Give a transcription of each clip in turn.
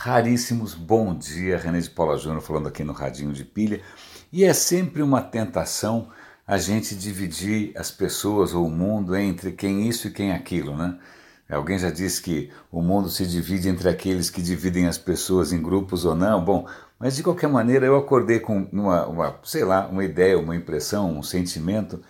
raríssimos. Bom dia, René de Paula Júnior falando aqui no Radinho de Pilha. E é sempre uma tentação a gente dividir as pessoas ou o mundo entre quem isso e quem aquilo, né? Alguém já disse que o mundo se divide entre aqueles que dividem as pessoas em grupos ou não. Bom, mas de qualquer maneira eu acordei com uma, uma sei lá, uma ideia, uma impressão, um sentimento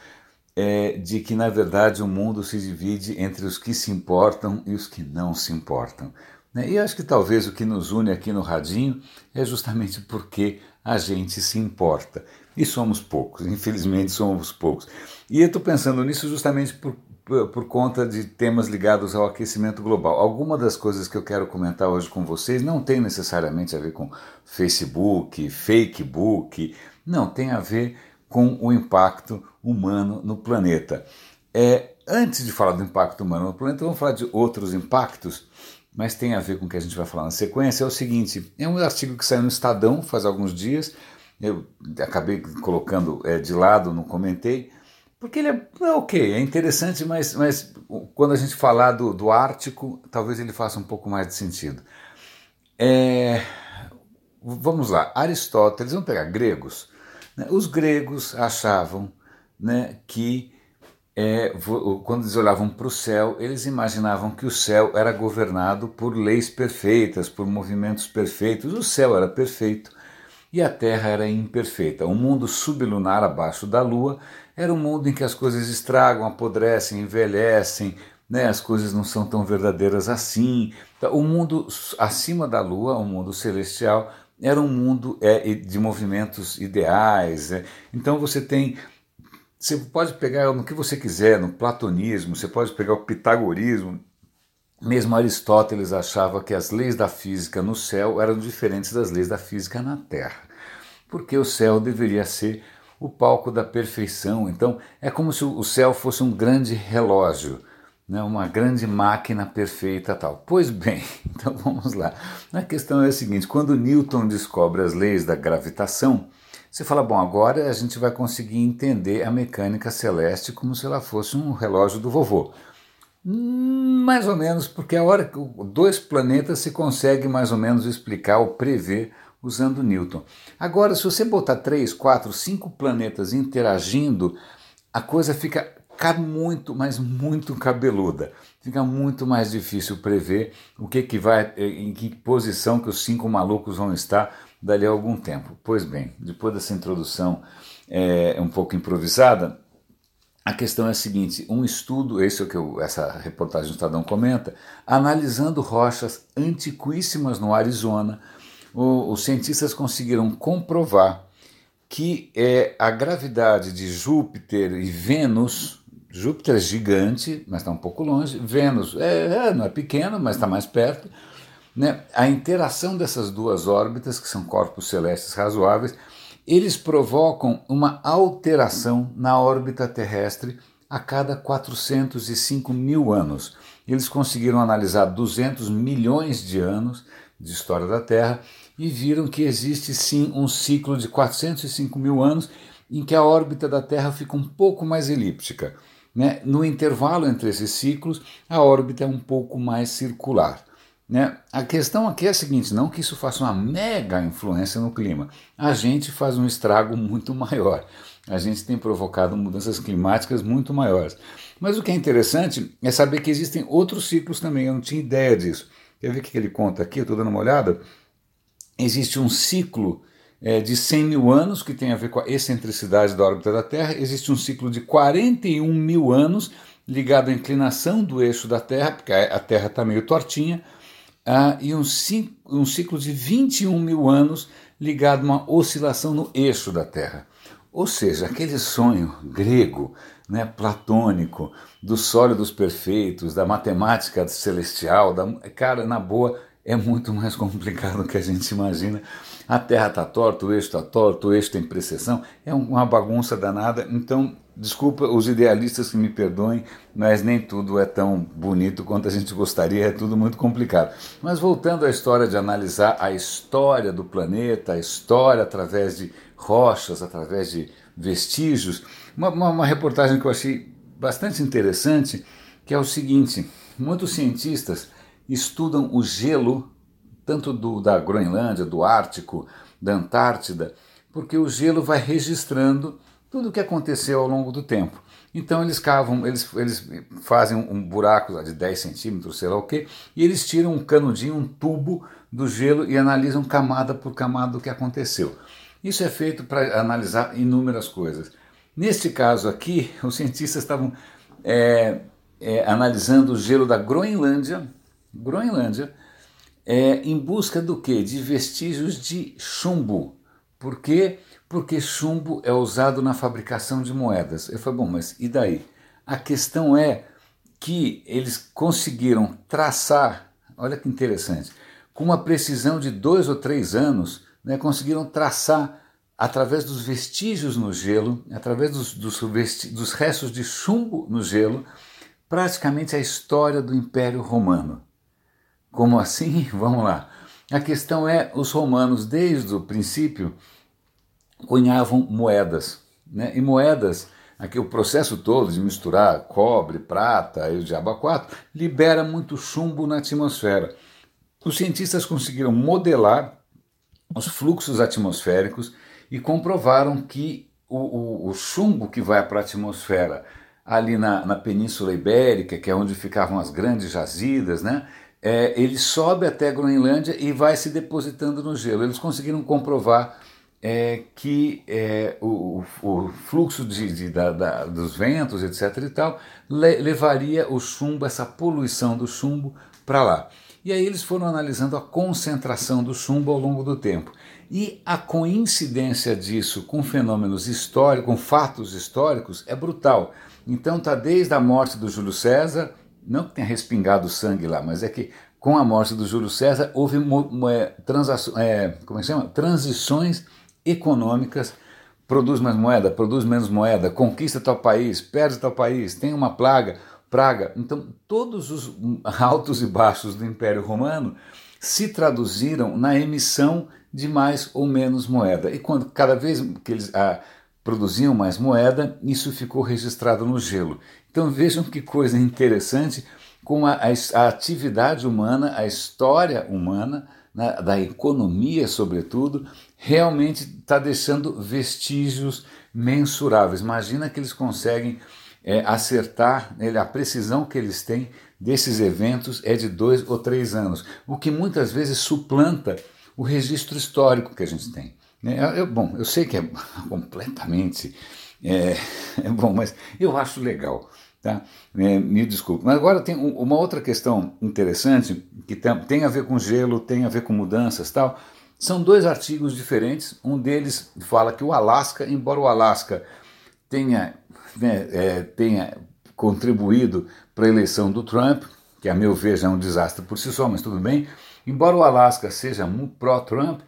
é, de que na verdade o mundo se divide entre os que se importam e os que não se importam. Né? E acho que talvez o que nos une aqui no Radinho é justamente porque a gente se importa. E somos poucos, infelizmente somos poucos. E eu estou pensando nisso justamente por, por, conta de temas ligados ao aquecimento global. Alguma das coisas que eu quero comentar hoje com vocês não tem necessariamente a ver com Facebook, Fakebook, não, tem a ver com o impacto humano no planeta. É, antes de falar do impacto humano no planeta, vamos falar de outros impactos mas tem a ver com o que a gente vai falar na sequência, é o seguinte: é um artigo que saiu no Estadão faz alguns dias, eu acabei colocando é, de lado, não comentei, porque ele é, é, ok, é interessante, mas, mas quando a gente falar do, do Ártico, talvez ele faça um pouco mais de sentido. É, vamos lá, Aristóteles, vamos pegar gregos. Né? Os gregos achavam né, que é, quando eles olhavam para o céu, eles imaginavam que o céu era governado por leis perfeitas, por movimentos perfeitos. O céu era perfeito e a Terra era imperfeita. O mundo sublunar abaixo da Lua era um mundo em que as coisas estragam, apodrecem, envelhecem, né? as coisas não são tão verdadeiras assim. Então, o mundo acima da Lua, o mundo celestial, era um mundo é, de movimentos ideais. É. Então você tem você pode pegar no que você quiser, no platonismo, você pode pegar o pitagorismo. Mesmo Aristóteles achava que as leis da física no céu eram diferentes das leis da física na Terra, porque o céu deveria ser o palco da perfeição. Então, é como se o céu fosse um grande relógio, né, uma grande máquina perfeita tal. Pois bem, então vamos lá. A questão é a seguinte: quando Newton descobre as leis da gravitação, você fala, bom, agora a gente vai conseguir entender a mecânica celeste como se ela fosse um relógio do vovô. Hum, mais ou menos, porque a hora que dois planetas se consegue mais ou menos explicar ou prever usando Newton. Agora, se você botar três, quatro, cinco planetas interagindo, a coisa fica muito, mas muito cabeluda. Fica muito mais difícil prever o que, que vai, em que posição que os cinco malucos vão estar dali a algum tempo. Pois bem, depois dessa introdução é, um pouco improvisada, a questão é a seguinte: um estudo, esse é o que eu, essa reportagem do Estadão comenta, analisando rochas antiquíssimas no Arizona, o, os cientistas conseguiram comprovar que é, a gravidade de Júpiter e Vênus, Júpiter é gigante, mas está um pouco longe, Vênus é, é não é pequeno, mas está mais perto, né, a interação dessas duas órbitas, que são corpos celestes razoáveis, eles provocam uma alteração na órbita terrestre a cada 405 mil anos. Eles conseguiram analisar 200 milhões de anos de história da Terra e viram que existe sim um ciclo de 405 mil anos em que a órbita da Terra fica um pouco mais elíptica. Né? No intervalo entre esses ciclos, a órbita é um pouco mais circular. Né? A questão aqui é a seguinte: não que isso faça uma mega influência no clima, a gente faz um estrago muito maior. A gente tem provocado mudanças climáticas muito maiores. Mas o que é interessante é saber que existem outros ciclos também, eu não tinha ideia disso. Quer ver o que ele conta aqui? Eu estou dando uma olhada. Existe um ciclo é, de 100 mil anos, que tem a ver com a excentricidade da órbita da Terra, existe um ciclo de 41 mil anos, ligado à inclinação do eixo da Terra, porque a Terra está meio tortinha, ah, e um, um ciclo de 21 mil anos ligado a uma oscilação no eixo da Terra. Ou seja, aquele sonho grego, né, platônico, dos sólidos perfeitos, da matemática celestial, da, cara, na boa, é muito mais complicado do que a gente imagina. A Terra está torta, o eixo está torto, o eixo tem precessão, é uma bagunça danada. Então, Desculpa os idealistas que me perdoem, mas nem tudo é tão bonito quanto a gente gostaria, é tudo muito complicado. Mas voltando à história de analisar a história do planeta, a história através de rochas, através de vestígios, uma, uma, uma reportagem que eu achei bastante interessante, que é o seguinte: muitos cientistas estudam o gelo tanto do, da Groenlândia, do Ártico, da Antártida, porque o gelo vai registrando tudo o que aconteceu ao longo do tempo. Então eles cavam, eles, eles fazem um buraco de 10 centímetros, sei lá o quê, e eles tiram um canudinho, um tubo do gelo e analisam camada por camada o que aconteceu. Isso é feito para analisar inúmeras coisas. Neste caso aqui, os cientistas estavam é, é, analisando o gelo da Groenlândia, Groenlândia, é, em busca do que? De vestígios de chumbo. Por quê? Porque chumbo é usado na fabricação de moedas. Eu falei, bom, mas e daí? A questão é que eles conseguiram traçar, olha que interessante, com uma precisão de dois ou três anos, né, conseguiram traçar através dos vestígios no gelo, através dos, dos, dos restos de chumbo no gelo, praticamente a história do Império Romano. Como assim? Vamos lá. A questão é: os romanos, desde o princípio, cunhavam moedas. Né? E moedas, aqui o processo todo de misturar cobre, prata e o diabo 4 libera muito chumbo na atmosfera. Os cientistas conseguiram modelar os fluxos atmosféricos e comprovaram que o, o, o chumbo que vai para a atmosfera ali na, na Península Ibérica, que é onde ficavam as grandes jazidas, né? É, ele sobe até a Groenlândia e vai se depositando no gelo. Eles conseguiram comprovar é, que é, o, o, fluxo de, de da, da, dos ventos, etc. e tal, le, levaria o chumbo, essa poluição do chumbo, para lá. E aí eles foram analisando a concentração do chumbo ao longo do tempo. E a coincidência disso com fenômenos históricos, com fatos históricos, é brutal. Então está desde a morte do Júlio César, não que tenha respingado sangue lá, mas é que com a morte do Júlio César houve é, é, como é chama? transições econômicas, produz mais moeda, produz menos moeda, conquista tal país, perde tal país, tem uma plaga, praga. Então todos os altos e baixos do Império Romano se traduziram na emissão de mais ou menos moeda. E quando cada vez que eles ah, produziam mais moeda, isso ficou registrado no gelo. Então vejam que coisa interessante como a, a, a atividade humana, a história humana, né, da economia sobretudo, realmente está deixando vestígios mensuráveis. Imagina que eles conseguem é, acertar, né, a precisão que eles têm desses eventos é de dois ou três anos, o que muitas vezes suplanta o registro histórico que a gente tem. É, eu, bom, eu sei que é completamente é, é, bom, mas eu acho legal. Tá? É, me desculpe. Mas agora tem uma outra questão interessante que tem, a ver com gelo, tem a ver com mudanças tal. São dois artigos diferentes. Um deles fala que o Alasca, embora o Alasca tenha, né, é, tenha contribuído para a eleição do Trump, que a meu ver já é um desastre por si só, mas tudo bem. Embora o Alasca seja pró-Trump,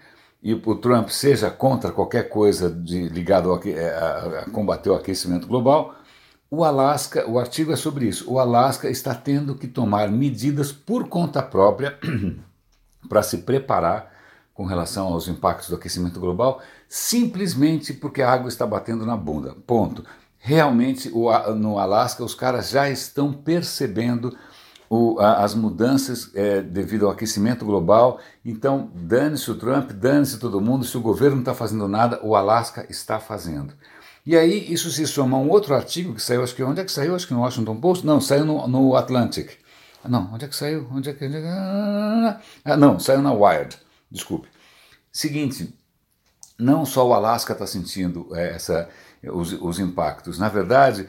e o Trump seja contra qualquer coisa de, ligado ao, é, a, a combater o aquecimento global, o Alasca, o artigo é sobre isso. O Alasca está tendo que tomar medidas por conta própria para se preparar com relação aos impactos do aquecimento global, simplesmente porque a água está batendo na bunda. Ponto. Realmente, o, no Alasca, os caras já estão percebendo o, a, as mudanças é, devido ao aquecimento global. Então, dane-se o Trump, dane-se todo mundo. Se o governo não está fazendo nada, o Alasca está fazendo. E aí isso se soma a um outro artigo que saiu, acho que onde é que saiu? Acho que no Washington Post? Não, saiu no, no Atlantic. Não, onde é que saiu? Onde é que... Ah, não, saiu na Wired, desculpe. Seguinte, não só o Alasca está sentindo é, essa, os, os impactos. Na verdade,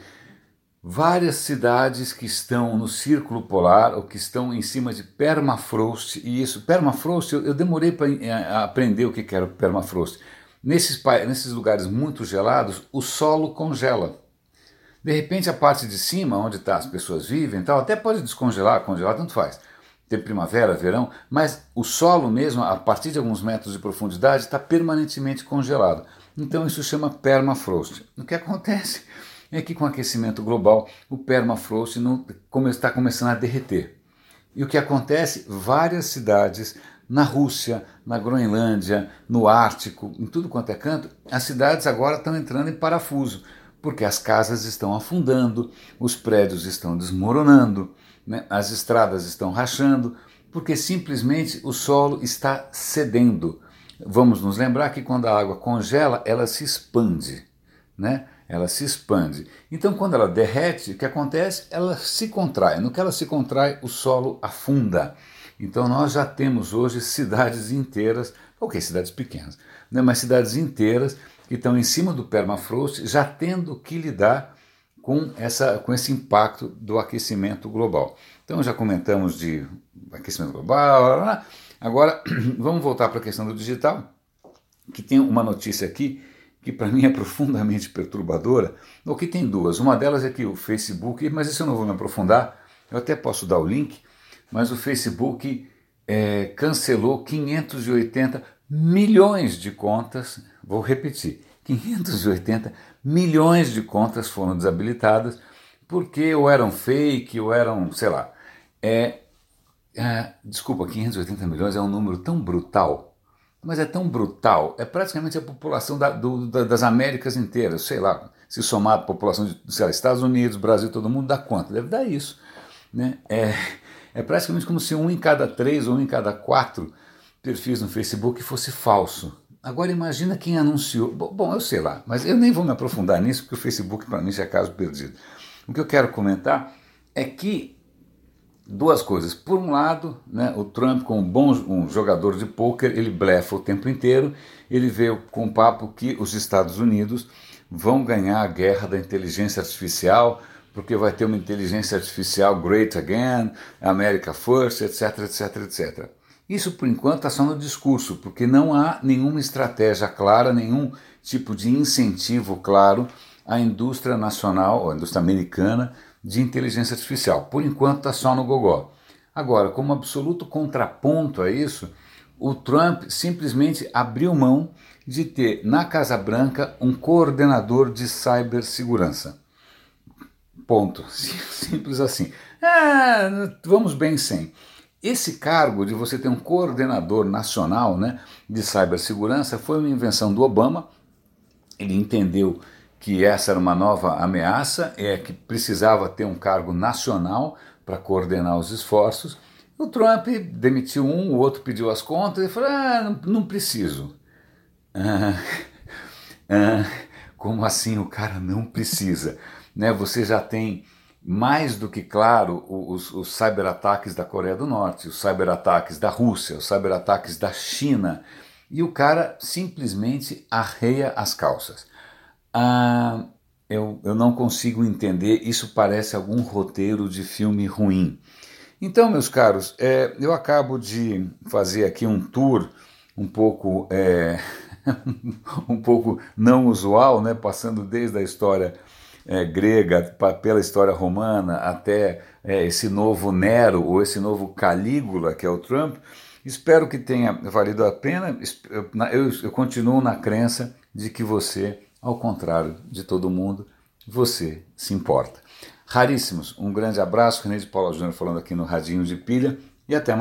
várias cidades que estão no círculo polar ou que estão em cima de permafrost, e isso, permafrost, eu, eu demorei para eh, aprender o que era permafrost. Nesses, nesses lugares muito gelados, o solo congela. De repente, a parte de cima, onde tá, as pessoas vivem, tal, até pode descongelar, congelar, tanto faz. Tem primavera, verão, mas o solo mesmo, a partir de alguns metros de profundidade, está permanentemente congelado. Então isso chama permafrost. O que acontece? é que com o aquecimento global o permafrost está começando a derreter. E o que acontece? Várias cidades na Rússia, na Groenlândia, no Ártico, em tudo quanto é canto, as cidades agora estão entrando em parafuso, porque as casas estão afundando, os prédios estão desmoronando, né? as estradas estão rachando, Porque simplesmente o solo está cedendo. Vamos nos lembrar que quando a água congela, ela se expande, né? Ela se expande. Então, quando ela derrete, o que acontece? Ela se contrai. No que ela se contrai, o solo afunda. Então, nós já temos hoje cidades inteiras, ok, cidades pequenas, né? mas cidades inteiras que estão em cima do permafrost, já tendo que lidar com, essa, com esse impacto do aquecimento global. Então já comentamos de aquecimento global, agora vamos voltar para a questão do digital, que tem uma notícia aqui que para mim é profundamente perturbadora, ou que tem duas. Uma delas é que o Facebook, mas isso eu não vou me aprofundar, eu até posso dar o link, mas o Facebook é, cancelou 580 milhões de contas, vou repetir, 580 milhões de contas foram desabilitadas porque ou eram fake ou eram, sei lá. É, é, desculpa, 580 milhões é um número tão brutal, mas é tão brutal, é praticamente a população da, do, da, das Américas inteiras, sei lá, se somar a população de lá, Estados Unidos, Brasil, todo mundo, dá quanto? Deve dar isso. Né? É, é praticamente como se um em cada três ou um em cada quatro perfis no Facebook fosse falso. Agora imagina quem anunciou. Bom, eu sei lá, mas eu nem vou me aprofundar nisso porque o Facebook para mim já é caso perdido. O que eu quero comentar é que duas coisas. Por um lado, né, o Trump, como um bom um jogador de pôquer, ele blefa o tempo inteiro. Ele veio com o papo que os Estados Unidos vão ganhar a guerra da inteligência artificial, porque vai ter uma inteligência artificial great again, America first, etc, etc, etc. Isso, por enquanto, está só no discurso, porque não há nenhuma estratégia clara, nenhum tipo de incentivo claro à indústria nacional, ou à indústria americana, de inteligência artificial. Por enquanto, está só no gogó. Agora, como absoluto contraponto a isso, o Trump simplesmente abriu mão de ter na Casa Branca um coordenador de cibersegurança. Ponto. Simples assim. É, vamos bem sem. Esse cargo de você ter um coordenador nacional né, de cibersegurança foi uma invenção do Obama. Ele entendeu que essa era uma nova ameaça, é que precisava ter um cargo nacional para coordenar os esforços. O Trump demitiu um, o outro pediu as contas e falou: ah, não, não preciso. Ah, ah, como assim o cara não precisa? Né, você já tem mais do que claro os, os cyberataques da Coreia do Norte, os cyberataques da Rússia, os cyberataques da China, e o cara simplesmente arreia as calças. Ah, eu, eu não consigo entender, isso parece algum roteiro de filme ruim. Então, meus caros, é, eu acabo de fazer aqui um tour um pouco, é, um pouco não usual, né, passando desde a história é, grega, pela história romana, até é, esse novo Nero ou esse novo Calígula, que é o Trump, espero que tenha valido a pena. Eu, eu continuo na crença de que você, ao contrário de todo mundo, você se importa. Raríssimos, um grande abraço, René de Paula Júnior falando aqui no Radinho de Pilha e até amanhã.